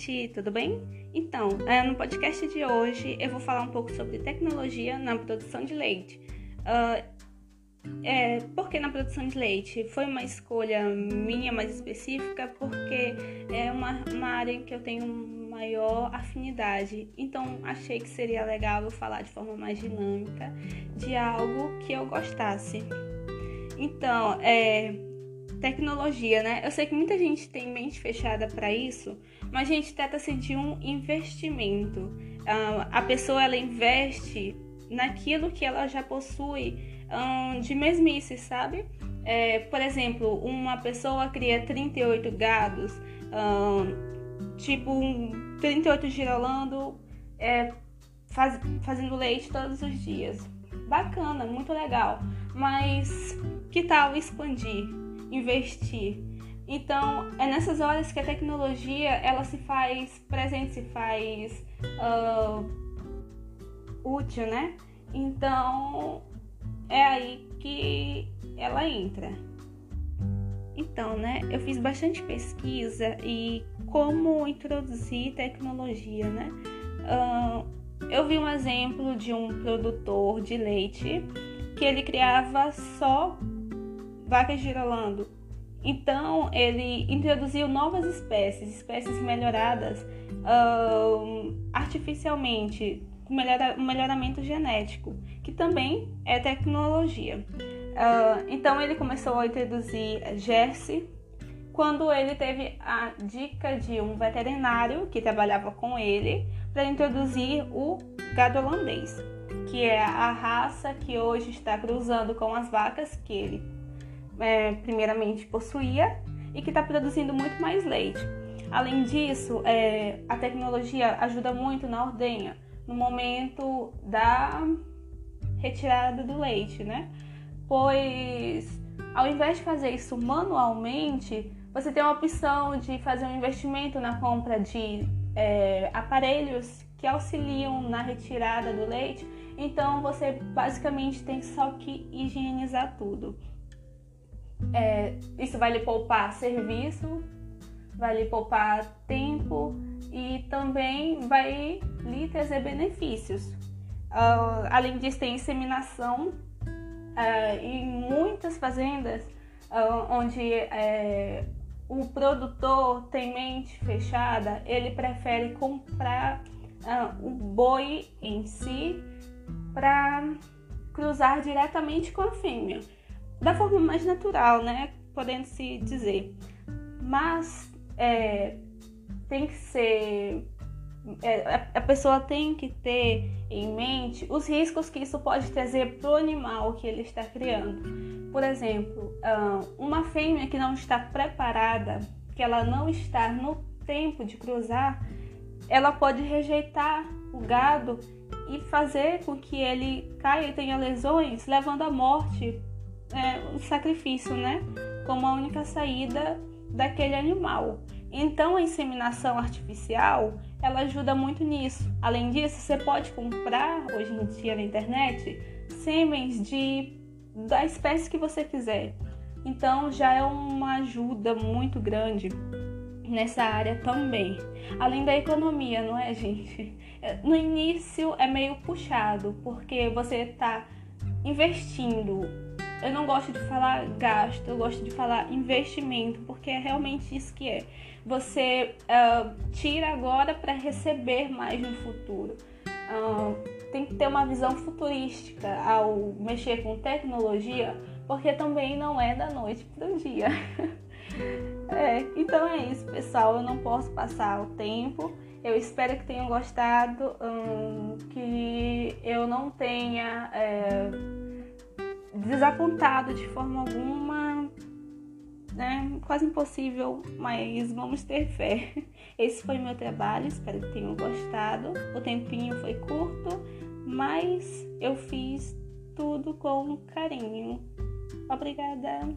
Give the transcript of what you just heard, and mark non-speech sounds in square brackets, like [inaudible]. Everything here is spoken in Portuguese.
gente, tudo bem? Então, é, no podcast de hoje eu vou falar um pouco sobre tecnologia na produção de leite. Uh, é, por que na produção de leite? Foi uma escolha minha mais específica porque é uma, uma área em que eu tenho maior afinidade. Então achei que seria legal eu falar de forma mais dinâmica de algo que eu gostasse. Então, é, tecnologia, né? Eu sei que muita gente tem mente fechada para isso, mas a gente trata-se de um investimento. Uh, a pessoa ela investe naquilo que ela já possui um, de mesmice, sabe? É, por exemplo, uma pessoa cria 38 gados, um, tipo um 38 girolando, é, faz, fazendo leite todos os dias. Bacana, muito legal. Mas que tal expandir? investir. Então, é nessas horas que a tecnologia ela se faz presente, se faz uh, útil, né? Então, é aí que ela entra. Então, né, eu fiz bastante pesquisa e como introduzir tecnologia, né? Uh, eu vi um exemplo de um produtor de leite que ele criava só vacas girolando. Então ele introduziu novas espécies, espécies melhoradas uh, artificialmente, com melhora, melhoramento genético, que também é tecnologia. Uh, então ele começou a introduzir Jersey, quando ele teve a dica de um veterinário que trabalhava com ele para introduzir o gado holandês, que é a raça que hoje está cruzando com as vacas que ele é, primeiramente possuía e que está produzindo muito mais leite. Além disso, é, a tecnologia ajuda muito na ordenha, no momento da retirada do leite, né? Pois ao invés de fazer isso manualmente, você tem a opção de fazer um investimento na compra de é, aparelhos que auxiliam na retirada do leite. Então você basicamente tem só que higienizar tudo. É, isso vai lhe poupar serviço, vai lhe poupar tempo e também vai lhe trazer benefícios. Uh, além disso, tem inseminação uh, em muitas fazendas uh, onde uh, o produtor tem mente fechada, ele prefere comprar o boi em si para cruzar diretamente com a fêmea da forma mais natural, né? Podendo se dizer. Mas é, tem que ser. É, a pessoa tem que ter em mente os riscos que isso pode trazer para o animal que ele está criando. Por exemplo, uma fêmea que não está preparada, que ela não está no tempo de cruzar, ela pode rejeitar o gado e fazer com que ele caia e tenha lesões, levando à morte é, o sacrifício, né? Como a única saída daquele animal. Então a inseminação artificial ela ajuda muito nisso. Além disso, você pode comprar hoje em dia na internet semens de da espécie que você quiser. Então já é uma ajuda muito grande nessa área também. Além da economia, não é, gente? No início é meio puxado, porque você está investindo eu não gosto de falar gasto, eu gosto de falar investimento, porque é realmente isso que é. Você uh, tira agora para receber mais no futuro. Uh, tem que ter uma visão futurística ao mexer com tecnologia, porque também não é da noite para o dia. [laughs] é, então é isso, pessoal. Eu não posso passar o tempo. Eu espero que tenham gostado, um, que eu não tenha. É, desapontado de forma alguma, né? Quase impossível, mas vamos ter fé. [laughs] Esse foi meu trabalho, espero que tenham gostado. O tempinho foi curto, mas eu fiz tudo com carinho. Obrigada.